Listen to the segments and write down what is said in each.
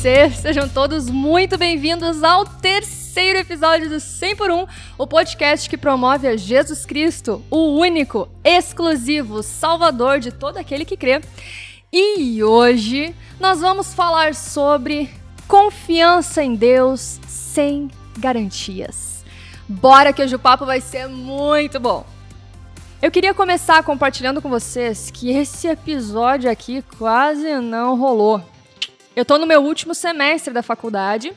vocês? Sejam todos muito bem-vindos ao terceiro episódio do 100 por 1, o podcast que promove a Jesus Cristo, o único, exclusivo, salvador de todo aquele que crê. E hoje nós vamos falar sobre confiança em Deus sem garantias. Bora que hoje o papo vai ser muito bom. Eu queria começar compartilhando com vocês que esse episódio aqui quase não rolou. Eu tô no meu último semestre da faculdade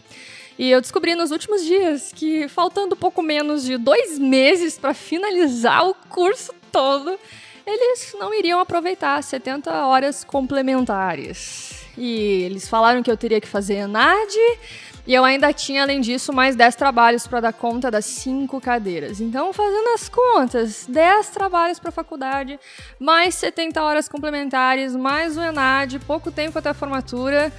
e eu descobri nos últimos dias que, faltando pouco menos de dois meses para finalizar o curso todo, eles não iriam aproveitar 70 horas complementares. E eles falaram que eu teria que fazer ENAD, e eu ainda tinha, além disso, mais 10 trabalhos para dar conta das 5 cadeiras. Então, fazendo as contas, 10 trabalhos para a faculdade, mais 70 horas complementares, mais o ENAD, pouco tempo até a formatura.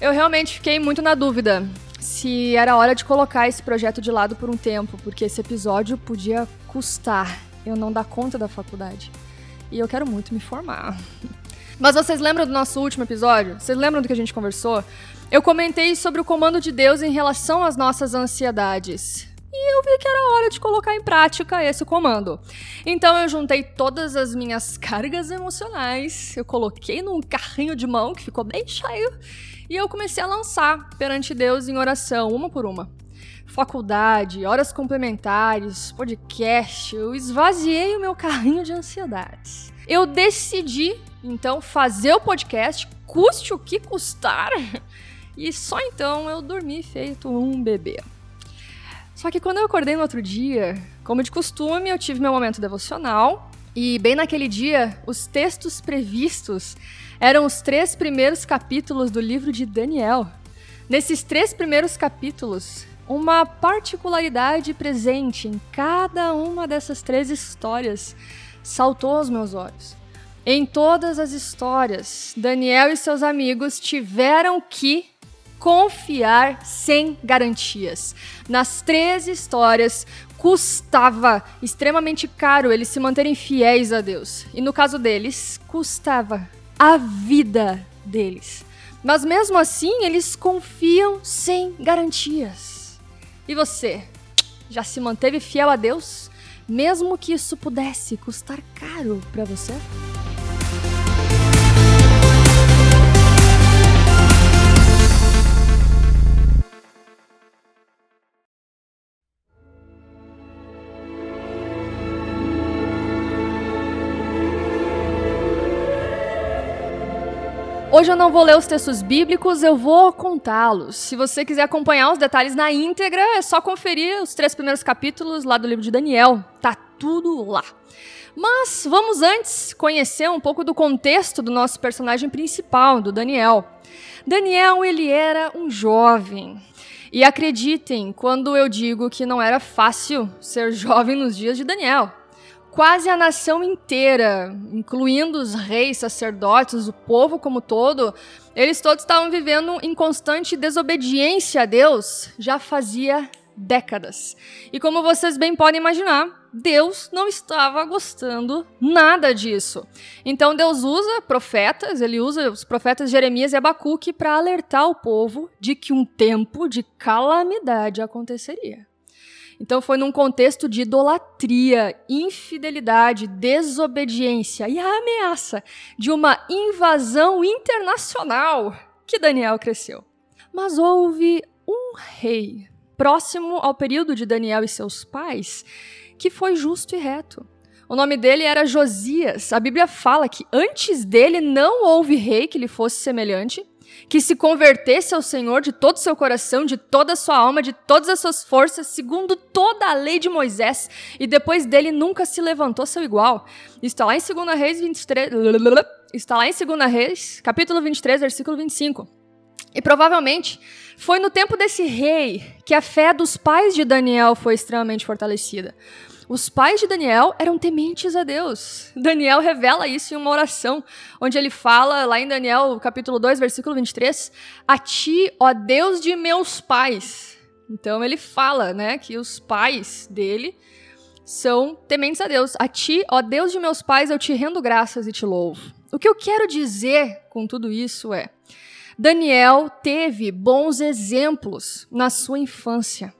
Eu realmente fiquei muito na dúvida se era hora de colocar esse projeto de lado por um tempo, porque esse episódio podia custar eu não dar conta da faculdade. E eu quero muito me formar. Mas vocês lembram do nosso último episódio? Vocês lembram do que a gente conversou? Eu comentei sobre o comando de Deus em relação às nossas ansiedades. E eu vi que era hora de colocar em prática esse comando. Então eu juntei todas as minhas cargas emocionais, eu coloquei num carrinho de mão que ficou bem cheio, e eu comecei a lançar perante Deus em oração, uma por uma. Faculdade, horas complementares, podcast, eu esvaziei o meu carrinho de ansiedades. Eu decidi, então, fazer o podcast, custe o que custar. E só então eu dormi feito um bebê. Só que quando eu acordei no outro dia, como de costume, eu tive meu momento devocional. E bem naquele dia, os textos previstos eram os três primeiros capítulos do livro de Daniel. Nesses três primeiros capítulos, uma particularidade presente em cada uma dessas três histórias saltou aos meus olhos. Em todas as histórias, Daniel e seus amigos tiveram que confiar sem garantias. Nas três histórias, custava extremamente caro eles se manterem fiéis a Deus. E no caso deles, custava a vida deles. Mas mesmo assim, eles confiam sem garantias. E você, já se manteve fiel a Deus, mesmo que isso pudesse custar caro para você? Hoje eu não vou ler os textos bíblicos, eu vou contá-los. Se você quiser acompanhar os detalhes na íntegra, é só conferir os três primeiros capítulos lá do livro de Daniel. Tá tudo lá. Mas vamos antes conhecer um pouco do contexto do nosso personagem principal, do Daniel. Daniel, ele era um jovem. E acreditem quando eu digo que não era fácil ser jovem nos dias de Daniel quase a nação inteira, incluindo os reis, sacerdotes, o povo como todo, eles todos estavam vivendo em constante desobediência a Deus já fazia décadas. E como vocês bem podem imaginar, Deus não estava gostando nada disso. Então Deus usa profetas, ele usa os profetas Jeremias e Abacuque para alertar o povo de que um tempo de calamidade aconteceria. Então foi num contexto de idolatria, infidelidade, desobediência e a ameaça de uma invasão internacional que Daniel cresceu. Mas houve um rei próximo ao período de Daniel e seus pais que foi justo e reto. O nome dele era Josias. A Bíblia fala que antes dele não houve rei que lhe fosse semelhante, que se convertesse ao Senhor de todo o seu coração, de toda a sua alma, de todas as suas forças, segundo toda a lei de Moisés, e depois dele nunca se levantou seu igual. Está lá em 2 Reis 23, está lá em 2 Reis, capítulo 23, versículo 25. E provavelmente foi no tempo desse rei que a fé dos pais de Daniel foi extremamente fortalecida. Os pais de Daniel eram tementes a Deus. Daniel revela isso em uma oração, onde ele fala, lá em Daniel capítulo 2, versículo 23, A ti, ó Deus de meus pais. Então ele fala, né, que os pais dele são tementes a Deus. A ti, ó Deus de meus pais, eu te rendo graças e te louvo. O que eu quero dizer com tudo isso é: Daniel teve bons exemplos na sua infância.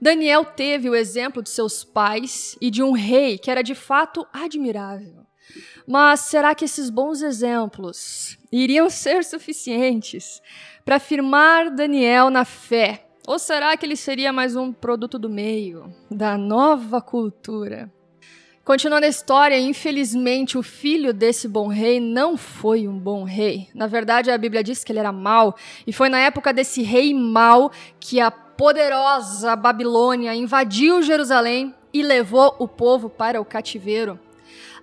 Daniel teve o exemplo de seus pais e de um rei que era de fato admirável. Mas será que esses bons exemplos iriam ser suficientes para firmar Daniel na fé? Ou será que ele seria mais um produto do meio, da nova cultura? Continuando a história, infelizmente o filho desse bom rei não foi um bom rei. Na verdade, a Bíblia diz que ele era mau, e foi na época desse rei mau que a poderosa Babilônia invadiu Jerusalém e levou o povo para o cativeiro.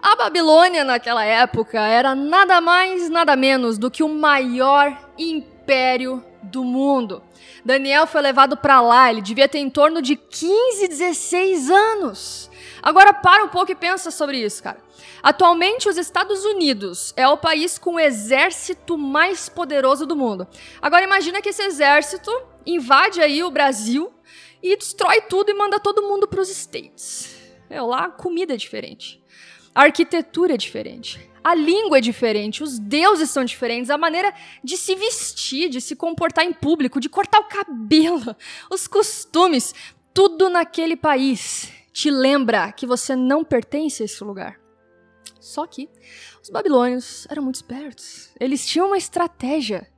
A Babilônia naquela época era nada mais, nada menos do que o maior império do mundo. Daniel foi levado para lá, ele devia ter em torno de 15, 16 anos. Agora para um pouco e pensa sobre isso, cara. Atualmente, os Estados Unidos é o país com o exército mais poderoso do mundo. Agora imagina que esse exército invade aí o Brasil e destrói tudo e manda todo mundo para os States. É, lá a comida é diferente. A arquitetura é diferente. A língua é diferente, os deuses são diferentes, a maneira de se vestir, de se comportar em público, de cortar o cabelo, os costumes, tudo naquele país te lembra que você não pertence a esse lugar. Só que os babilônios eram muito espertos. Eles tinham uma estratégia.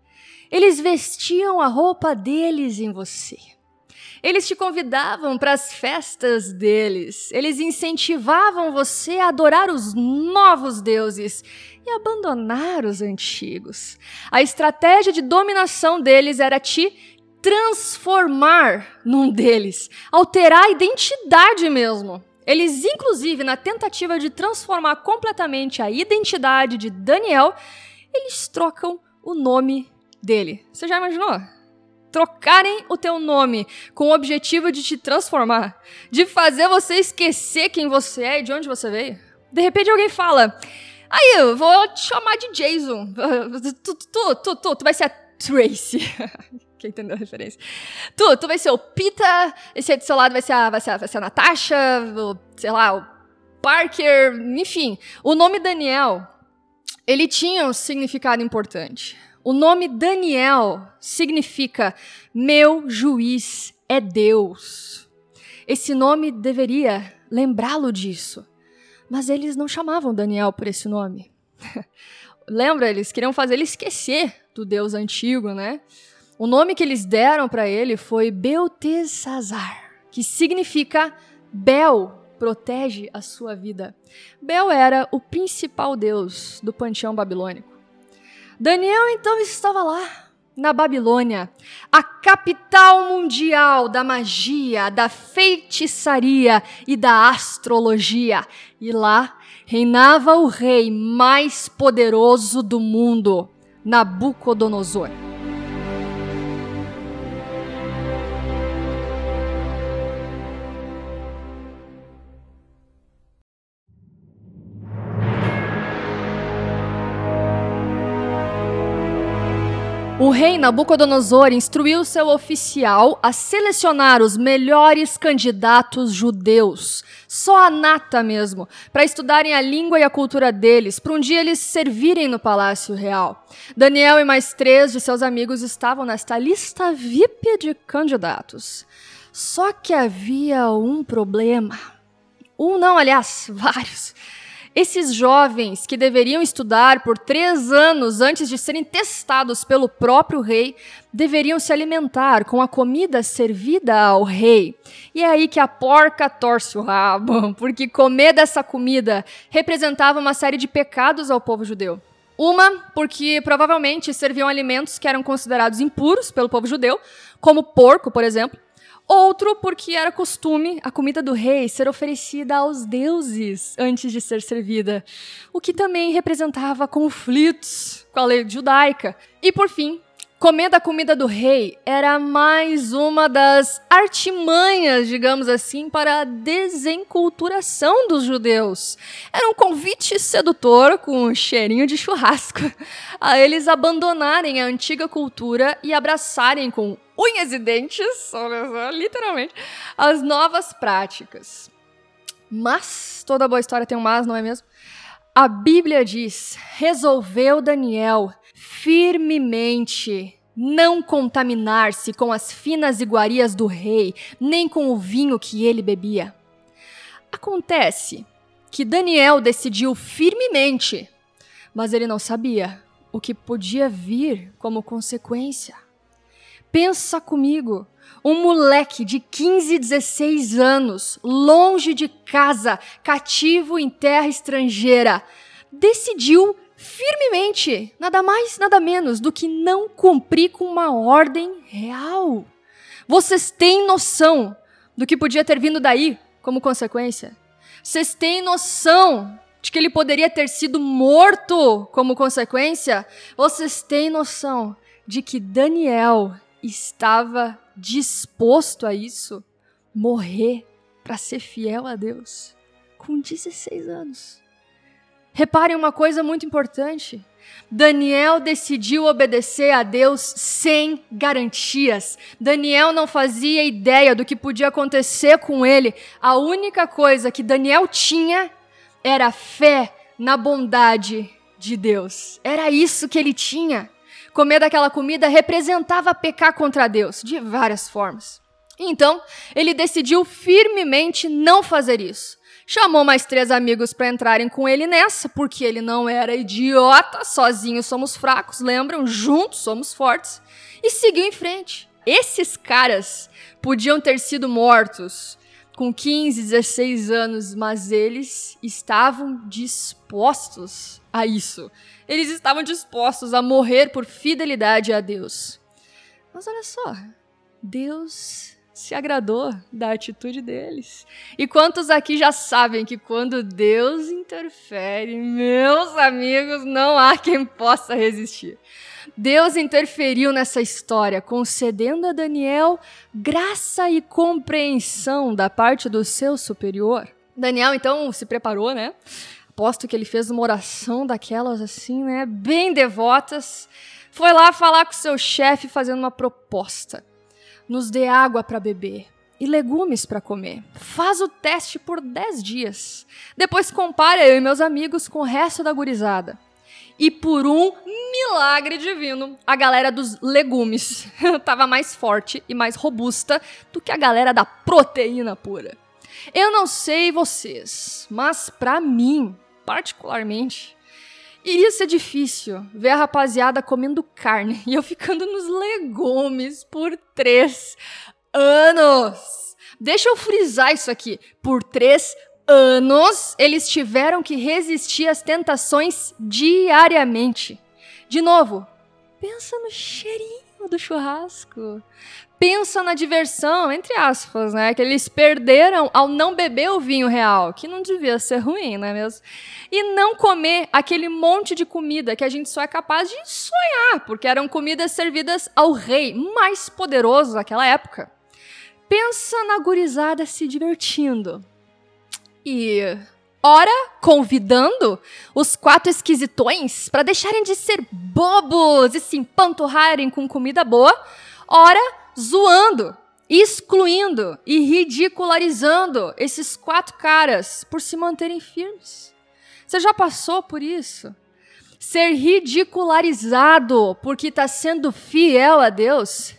Eles vestiam a roupa deles em você. Eles te convidavam para as festas deles. Eles incentivavam você a adorar os novos deuses e abandonar os antigos. A estratégia de dominação deles era te transformar num deles, alterar a identidade mesmo. Eles, inclusive, na tentativa de transformar completamente a identidade de Daniel, eles trocam o nome dele. Você já imaginou? Trocarem o teu nome com o objetivo de te transformar, de fazer você esquecer quem você é e de onde você veio. De repente alguém fala: Aí, eu vou te chamar de Jason. Tu, tu, tu, tu, tu vai ser a Tracy. Quem entendeu a referência? Tu, tu vai ser o Pita, esse aí do seu lado vai ser a, vai ser a, vai ser a Natasha, o, sei lá, o Parker, enfim. O nome Daniel, ele tinha um significado importante. O nome Daniel significa meu juiz é Deus. Esse nome deveria lembrá-lo disso. Mas eles não chamavam Daniel por esse nome. Lembra? Eles queriam fazer ele esquecer do Deus antigo, né? O nome que eles deram para ele foi Beltesazar, que significa Bel protege a sua vida. Bel era o principal deus do panteão babilônico. Daniel então estava lá, na Babilônia, a capital mundial da magia, da feitiçaria e da astrologia. E lá reinava o rei mais poderoso do mundo, Nabucodonosor. O rei Nabucodonosor instruiu seu oficial a selecionar os melhores candidatos judeus, só a nata mesmo, para estudarem a língua e a cultura deles, para um dia eles servirem no palácio real. Daniel e mais três de seus amigos estavam nesta lista VIP de candidatos. Só que havia um problema. Um não, aliás, vários. Esses jovens que deveriam estudar por três anos antes de serem testados pelo próprio rei, deveriam se alimentar com a comida servida ao rei. E é aí que a porca torce o rabo, porque comer dessa comida representava uma série de pecados ao povo judeu. Uma, porque provavelmente serviam alimentos que eram considerados impuros pelo povo judeu, como porco, por exemplo, Outro porque era costume a comida do rei ser oferecida aos deuses antes de ser servida, o que também representava conflitos com a lei judaica. E por fim, Comer da comida do rei era mais uma das artimanhas, digamos assim, para a desenculturação dos judeus. Era um convite sedutor com um cheirinho de churrasco a eles abandonarem a antiga cultura e abraçarem com unhas e dentes, literalmente, as novas práticas. Mas toda boa história tem um mas, não é mesmo? A Bíblia diz: resolveu Daniel firmemente não contaminar-se com as finas iguarias do rei, nem com o vinho que ele bebia. Acontece que Daniel decidiu firmemente, mas ele não sabia o que podia vir como consequência. Pensa comigo, um moleque de 15, 16 anos, longe de casa, cativo em terra estrangeira, decidiu firmemente, nada mais, nada menos do que não cumprir com uma ordem real. Vocês têm noção do que podia ter vindo daí como consequência? Vocês têm noção de que ele poderia ter sido morto como consequência? Vocês têm noção de que Daniel estava disposto a isso? Morrer para ser fiel a Deus com 16 anos. Reparem uma coisa muito importante. Daniel decidiu obedecer a Deus sem garantias. Daniel não fazia ideia do que podia acontecer com ele. A única coisa que Daniel tinha era fé na bondade de Deus. Era isso que ele tinha. Comer daquela comida representava pecar contra Deus, de várias formas. Então, ele decidiu firmemente não fazer isso. Chamou mais três amigos para entrarem com ele nessa, porque ele não era idiota, sozinhos somos fracos, lembram? Juntos somos fortes. E seguiu em frente. Esses caras podiam ter sido mortos com 15, 16 anos, mas eles estavam dispostos a isso. Eles estavam dispostos a morrer por fidelidade a Deus. Mas olha só, Deus se agradou da atitude deles. E quantos aqui já sabem que quando Deus interfere, meus amigos, não há quem possa resistir. Deus interferiu nessa história, concedendo a Daniel graça e compreensão da parte do seu superior. Daniel então se preparou, né? Aposto que ele fez uma oração daquelas assim, né? Bem devotas. Foi lá falar com seu chefe fazendo uma proposta nos dê água para beber e legumes para comer. Faz o teste por 10 dias. Depois compara eu e meus amigos com o resto da gurizada. E por um milagre divino, a galera dos legumes estava mais forte e mais robusta do que a galera da proteína pura. Eu não sei vocês, mas para mim, particularmente, Iria ser difícil ver a rapaziada comendo carne e eu ficando nos legumes por três anos. Deixa eu frisar isso aqui. Por três anos, eles tiveram que resistir às tentações diariamente. De novo, pensa no cheirinho do churrasco. Pensa na diversão, entre aspas, né? Que eles perderam ao não beber o vinho real, que não devia ser ruim, não é mesmo? E não comer aquele monte de comida que a gente só é capaz de sonhar, porque eram comidas servidas ao rei mais poderoso daquela época. Pensa na gurizada se divertindo. E ora convidando os quatro esquisitões para deixarem de ser bobos e se empanturrarem com comida boa, ora zoando, excluindo e ridicularizando esses quatro caras por se manterem firmes. Você já passou por isso? Ser ridicularizado porque está sendo fiel a Deus?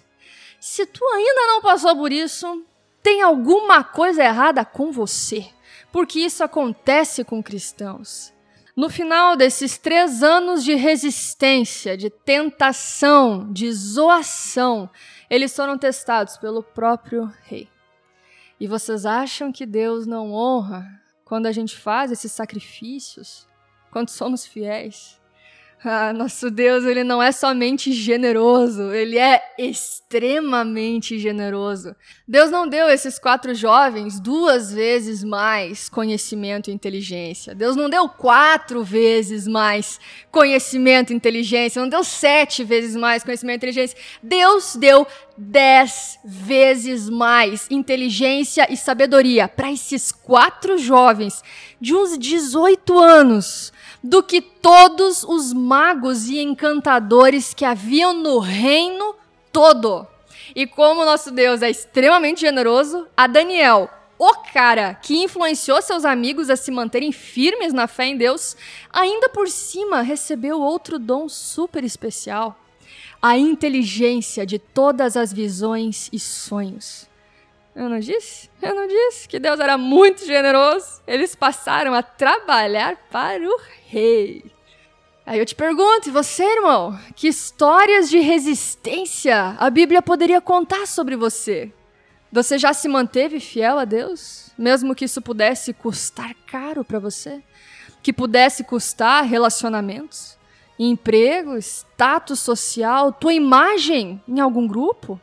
Se tu ainda não passou por isso, tem alguma coisa errada com você porque isso acontece com cristãos. No final desses três anos de resistência, de tentação, de zoação, eles foram testados pelo próprio rei. E vocês acham que Deus não honra quando a gente faz esses sacrifícios? Quando somos fiéis? Ah, nosso Deus, ele não é somente generoso, ele é extremamente generoso. Deus não deu esses quatro jovens duas vezes mais conhecimento e inteligência. Deus não deu quatro vezes mais conhecimento e inteligência. Não deu sete vezes mais conhecimento e inteligência. Deus deu dez vezes mais inteligência e sabedoria para esses quatro jovens de uns 18 anos do que todos os magos e encantadores que haviam no reino todo. E como nosso Deus é extremamente generoso, a Daniel, o cara que influenciou seus amigos a se manterem firmes na fé em Deus, ainda por cima recebeu outro dom super especial. a inteligência de todas as visões e sonhos. Eu não disse? Eu não disse que Deus era muito generoso. Eles passaram a trabalhar para o rei. Aí eu te pergunto, e você, irmão? Que histórias de resistência a Bíblia poderia contar sobre você? Você já se manteve fiel a Deus, mesmo que isso pudesse custar caro para você? Que pudesse custar relacionamentos? emprego, status social, tua imagem em algum grupo?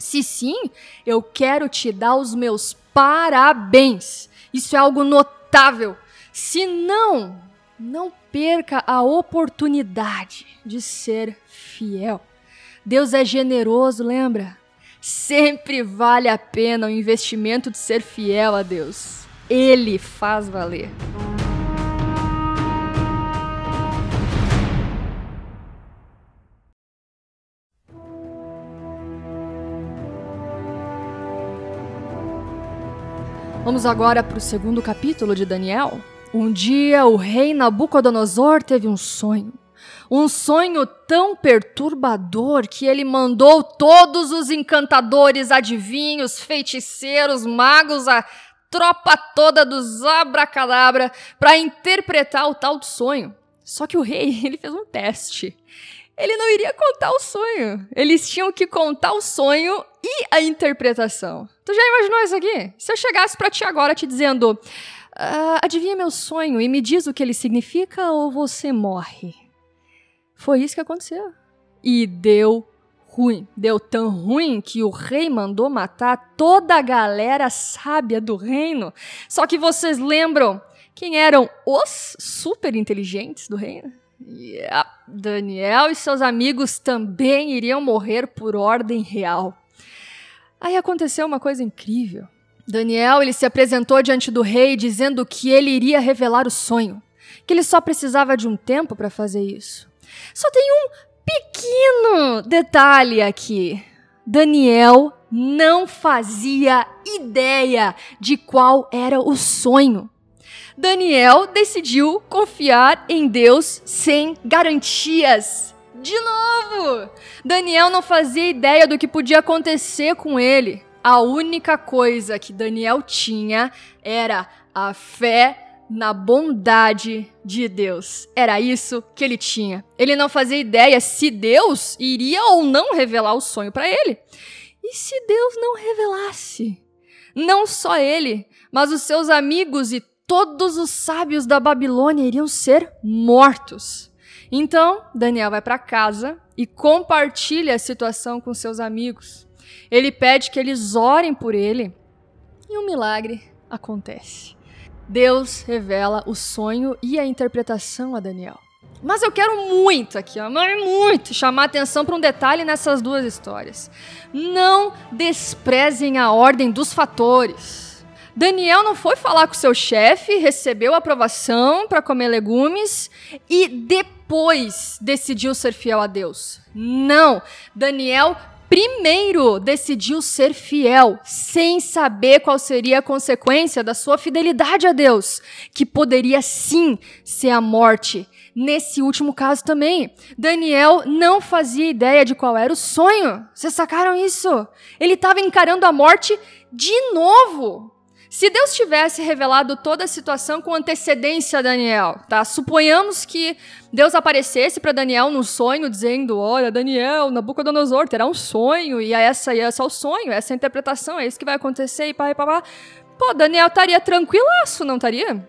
Se sim, eu quero te dar os meus parabéns. Isso é algo notável. Se não, não perca a oportunidade de ser fiel. Deus é generoso, lembra? Sempre vale a pena o investimento de ser fiel a Deus. Ele faz valer. Vamos agora para o segundo capítulo de Daniel. Um dia o rei Nabucodonosor teve um sonho. Um sonho tão perturbador que ele mandou todos os encantadores, adivinhos, feiticeiros, magos, a tropa toda dos abracadabra para interpretar o tal do sonho. Só que o rei, ele fez um teste ele não iria contar o sonho. Eles tinham que contar o sonho a interpretação. Tu já imaginou isso aqui? Se eu chegasse para ti agora te dizendo: ah, adivinha meu sonho e me diz o que ele significa ou você morre? Foi isso que aconteceu. E deu ruim. Deu tão ruim que o rei mandou matar toda a galera sábia do reino. Só que vocês lembram quem eram os super inteligentes do reino? Yeah. Daniel e seus amigos também iriam morrer por ordem real. Aí aconteceu uma coisa incrível. Daniel ele se apresentou diante do rei dizendo que ele iria revelar o sonho, que ele só precisava de um tempo para fazer isso. Só tem um pequeno detalhe aqui. Daniel não fazia ideia de qual era o sonho. Daniel decidiu confiar em Deus sem garantias. De novo! Daniel não fazia ideia do que podia acontecer com ele. A única coisa que Daniel tinha era a fé na bondade de Deus. Era isso que ele tinha. Ele não fazia ideia se Deus iria ou não revelar o sonho para ele. E se Deus não revelasse? Não só ele, mas os seus amigos e todos os sábios da Babilônia iriam ser mortos. Então, Daniel vai para casa e compartilha a situação com seus amigos. Ele pede que eles orem por ele e um milagre acontece. Deus revela o sonho e a interpretação a Daniel. Mas eu quero muito aqui, ó, muito chamar atenção para um detalhe nessas duas histórias. Não desprezem a ordem dos fatores. Daniel não foi falar com seu chefe, recebeu aprovação para comer legumes e depois decidiu ser fiel a Deus. Não, Daniel primeiro decidiu ser fiel, sem saber qual seria a consequência da sua fidelidade a Deus, que poderia sim ser a morte. Nesse último caso também, Daniel não fazia ideia de qual era o sonho. Vocês sacaram isso? Ele estava encarando a morte de novo. Se Deus tivesse revelado toda a situação com antecedência a Daniel, tá? Suponhamos que Deus aparecesse para Daniel num sonho dizendo: "Olha, Daniel, Nabucodonosor terá um sonho e essa e essa é o sonho, essa é a interpretação, é isso que vai acontecer e pá, e pá, pá. Pô, Daniel estaria tranquilaço, não estaria?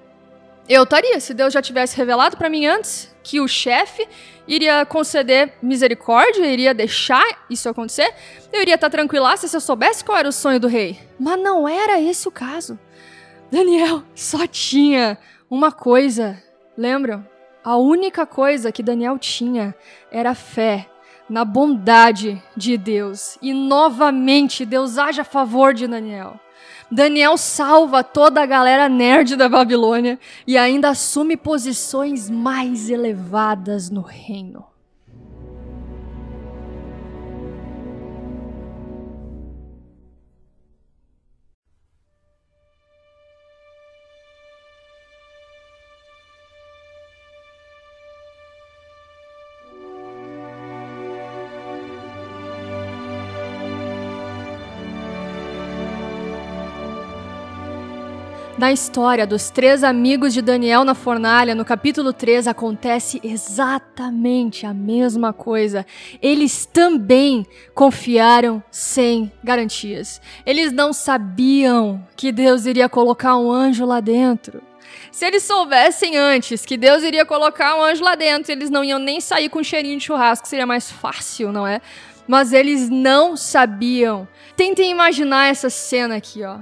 Eu estaria, se Deus já tivesse revelado para mim antes que o chefe iria conceder misericórdia, iria deixar isso acontecer, eu iria estar tranquila se eu soubesse qual era o sonho do rei. Mas não era esse o caso. Daniel só tinha uma coisa, lembram? A única coisa que Daniel tinha era fé na bondade de Deus. E novamente Deus age a favor de Daniel. Daniel salva toda a galera nerd da Babilônia e ainda assume posições mais elevadas no reino. Na história dos três amigos de Daniel na fornalha, no capítulo 3, acontece exatamente a mesma coisa. Eles também confiaram sem garantias. Eles não sabiam que Deus iria colocar um anjo lá dentro. Se eles soubessem antes que Deus iria colocar um anjo lá dentro, eles não iam nem sair com um cheirinho de churrasco, seria mais fácil, não é? Mas eles não sabiam. Tentem imaginar essa cena aqui, ó.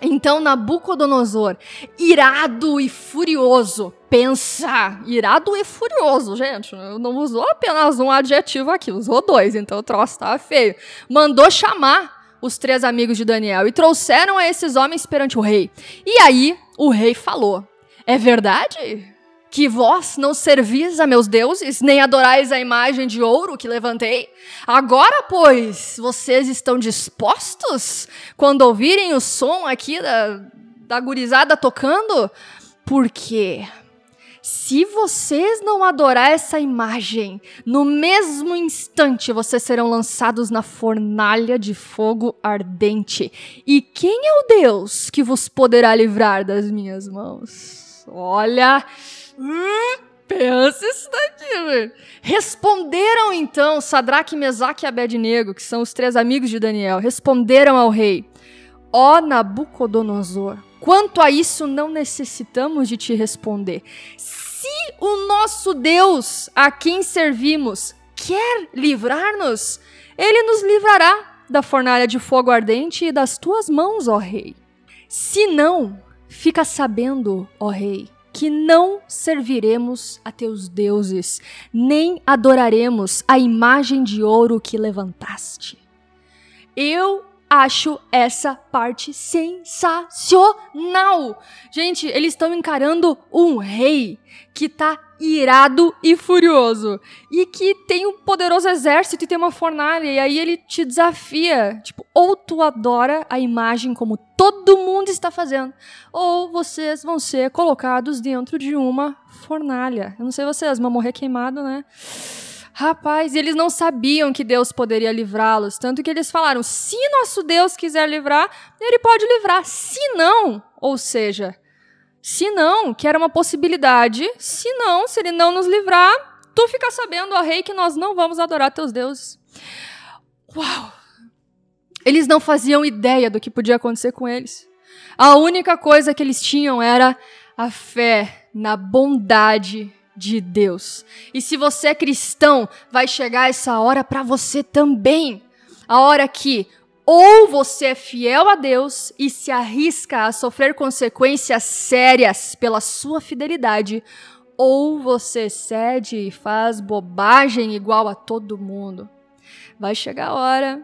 Então Nabucodonosor, irado e furioso, pensa, irado e furioso, gente, não usou apenas um adjetivo aqui, usou dois, então o troço tava feio. Mandou chamar os três amigos de Daniel e trouxeram a esses homens perante o rei. E aí o rei falou: É verdade? Que vós não servis a meus deuses, nem adorais a imagem de ouro que levantei? Agora, pois, vocês estão dispostos quando ouvirem o som aqui da, da gurizada tocando? Porque se vocês não adorar essa imagem, no mesmo instante vocês serão lançados na fornalha de fogo ardente. E quem é o Deus que vos poderá livrar das minhas mãos? Olha, Pensa isso daqui, velho. Responderam então Sadraque, Mesaque e Abednego, que são os três amigos de Daniel, responderam ao rei: Ó Nabucodonosor, quanto a isso não necessitamos de te responder. Se o nosso Deus, a quem servimos, quer livrar-nos, ele nos livrará da fornalha de fogo ardente e das tuas mãos, ó rei. Se não, fica sabendo, ó rei, que não serviremos a teus deuses, nem adoraremos a imagem de ouro que levantaste. Eu acho essa parte sensacional. Gente, eles estão encarando um rei que tá irado e furioso e que tem um poderoso exército e tem uma fornalha e aí ele te desafia, tipo, ou tu adora a imagem como todo mundo está fazendo, ou vocês vão ser colocados dentro de uma fornalha. Eu não sei vocês, mas morrer queimado, né? Rapaz, eles não sabiam que Deus poderia livrá-los, tanto que eles falaram: se nosso Deus quiser livrar, ele pode livrar. Se não, ou seja, se não, que era uma possibilidade, se não, se ele não nos livrar, tu fica sabendo, ó rei, que nós não vamos adorar teus deuses. Uau! Eles não faziam ideia do que podia acontecer com eles. A única coisa que eles tinham era a fé na bondade de Deus. E se você é cristão, vai chegar essa hora para você também. A hora que ou você é fiel a Deus e se arrisca a sofrer consequências sérias pela sua fidelidade, ou você cede e faz bobagem igual a todo mundo. Vai chegar a hora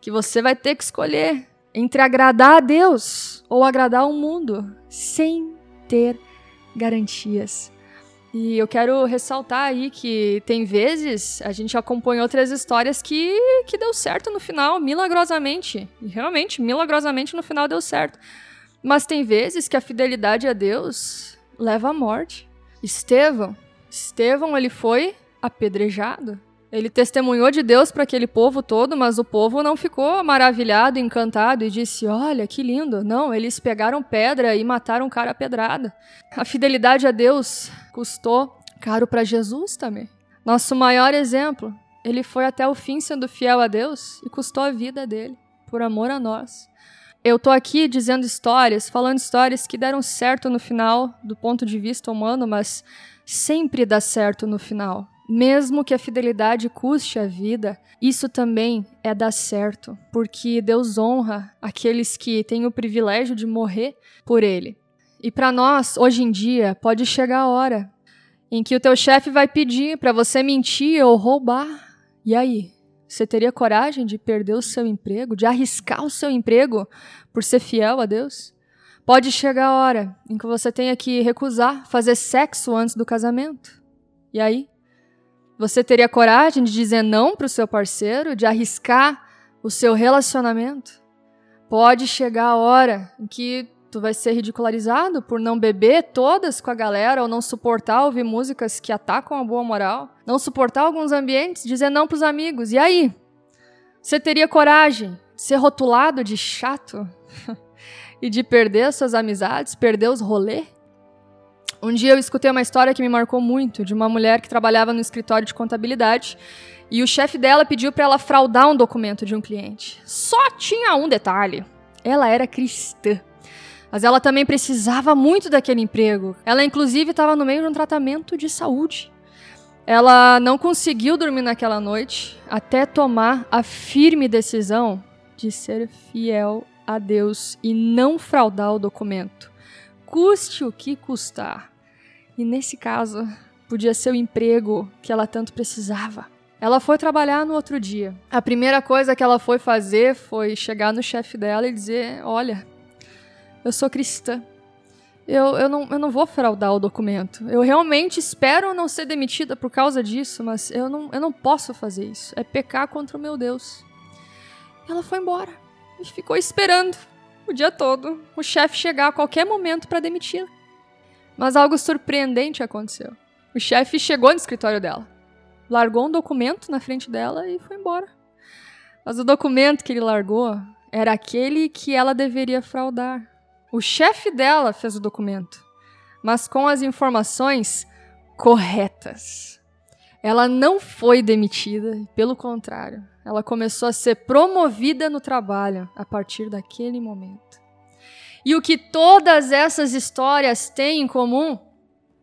que você vai ter que escolher entre agradar a Deus ou agradar o mundo, sem ter garantias. E eu quero ressaltar aí que tem vezes a gente acompanha outras histórias que, que deu certo no final, milagrosamente. E realmente, milagrosamente no final deu certo. Mas tem vezes que a fidelidade a Deus leva à morte. Estevão, Estevão ele foi apedrejado. Ele testemunhou de Deus para aquele povo todo, mas o povo não ficou maravilhado, encantado e disse: Olha, que lindo. Não, eles pegaram pedra e mataram o cara a pedrada. A fidelidade a Deus custou caro para Jesus também. Nosso maior exemplo, ele foi até o fim sendo fiel a Deus e custou a vida dele, por amor a nós. Eu tô aqui dizendo histórias, falando histórias que deram certo no final, do ponto de vista humano, mas sempre dá certo no final. Mesmo que a fidelidade custe a vida, isso também é dar certo, porque Deus honra aqueles que têm o privilégio de morrer por Ele. E para nós, hoje em dia, pode chegar a hora em que o teu chefe vai pedir para você mentir ou roubar. E aí? Você teria coragem de perder o seu emprego, de arriscar o seu emprego por ser fiel a Deus? Pode chegar a hora em que você tenha que recusar fazer sexo antes do casamento. E aí? Você teria coragem de dizer não para o seu parceiro, de arriscar o seu relacionamento? Pode chegar a hora em que tu vai ser ridicularizado por não beber todas com a galera ou não suportar ouvir músicas que atacam a boa moral, não suportar alguns ambientes, dizer não para os amigos. E aí? Você teria coragem de ser rotulado de chato? e de perder as suas amizades, perder os rolês. Um dia eu escutei uma história que me marcou muito de uma mulher que trabalhava no escritório de contabilidade e o chefe dela pediu para ela fraudar um documento de um cliente. Só tinha um detalhe: ela era cristã. Mas ela também precisava muito daquele emprego. Ela, inclusive, estava no meio de um tratamento de saúde. Ela não conseguiu dormir naquela noite até tomar a firme decisão de ser fiel a Deus e não fraudar o documento, custe o que custar. E nesse caso, podia ser o emprego que ela tanto precisava. Ela foi trabalhar no outro dia. A primeira coisa que ela foi fazer foi chegar no chefe dela e dizer: Olha, eu sou cristã. Eu, eu, não, eu não vou fraudar o documento. Eu realmente espero não ser demitida por causa disso, mas eu não, eu não posso fazer isso. É pecar contra o meu Deus. Ela foi embora e ficou esperando o dia todo o chefe chegar a qualquer momento para demitir. Mas algo surpreendente aconteceu. O chefe chegou no escritório dela, largou um documento na frente dela e foi embora. Mas o documento que ele largou era aquele que ela deveria fraudar. O chefe dela fez o documento, mas com as informações corretas. Ela não foi demitida, pelo contrário, ela começou a ser promovida no trabalho a partir daquele momento. E o que todas essas histórias têm em comum?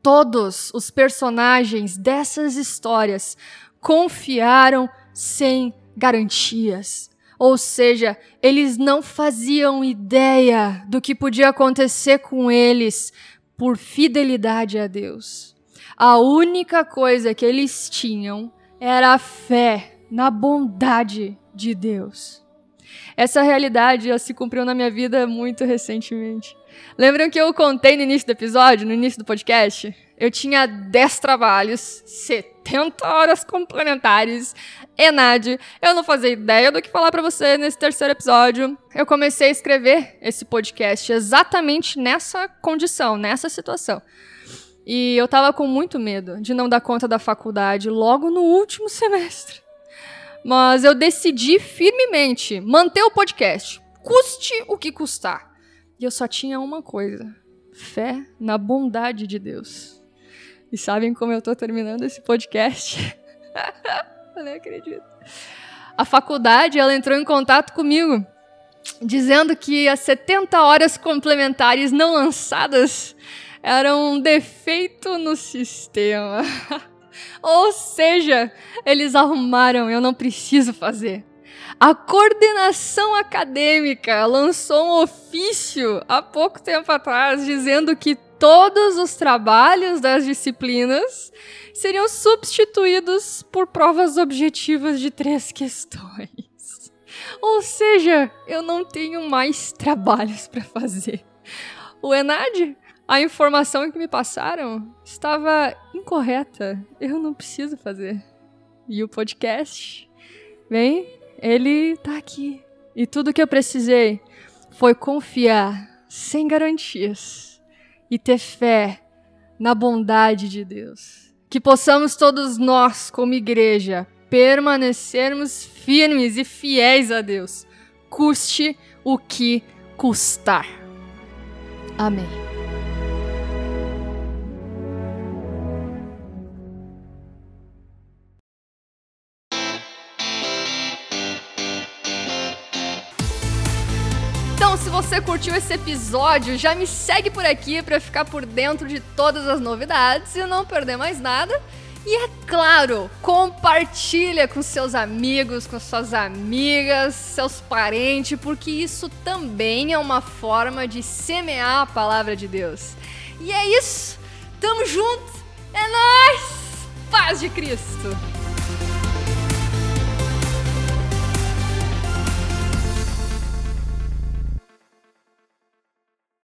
Todos os personagens dessas histórias confiaram sem garantias. Ou seja, eles não faziam ideia do que podia acontecer com eles por fidelidade a Deus. A única coisa que eles tinham era a fé na bondade de Deus. Essa realidade se cumpriu na minha vida muito recentemente. Lembram que eu contei no início do episódio, no início do podcast? Eu tinha 10 trabalhos, 70 horas complementares. Enad, eu não fazia ideia do que falar para você nesse terceiro episódio. Eu comecei a escrever esse podcast exatamente nessa condição, nessa situação. E eu tava com muito medo de não dar conta da faculdade logo no último semestre. Mas eu decidi firmemente manter o podcast, custe o que custar. E eu só tinha uma coisa: fé na bondade de Deus. E sabem como eu tô terminando esse podcast? eu nem acredito. A faculdade, ela entrou em contato comigo, dizendo que as 70 horas complementares não lançadas eram um defeito no sistema. Ou seja, eles arrumaram, eu não preciso fazer. A coordenação acadêmica lançou um ofício há pouco tempo atrás dizendo que todos os trabalhos das disciplinas seriam substituídos por provas objetivas de três questões. Ou seja, eu não tenho mais trabalhos para fazer. O Enad, a informação que me passaram estava incorreta. Eu não preciso fazer. E o podcast, bem, ele tá aqui. E tudo que eu precisei foi confiar sem garantias e ter fé na bondade de Deus. Que possamos todos nós, como igreja, permanecermos firmes e fiéis a Deus, custe o que custar. Amém. Você curtiu esse episódio, já me segue por aqui para ficar por dentro de todas as novidades e não perder mais nada. E é claro, compartilha com seus amigos, com suas amigas, seus parentes, porque isso também é uma forma de semear a palavra de Deus. E é isso. Tamo junto. É nós. Paz de Cristo.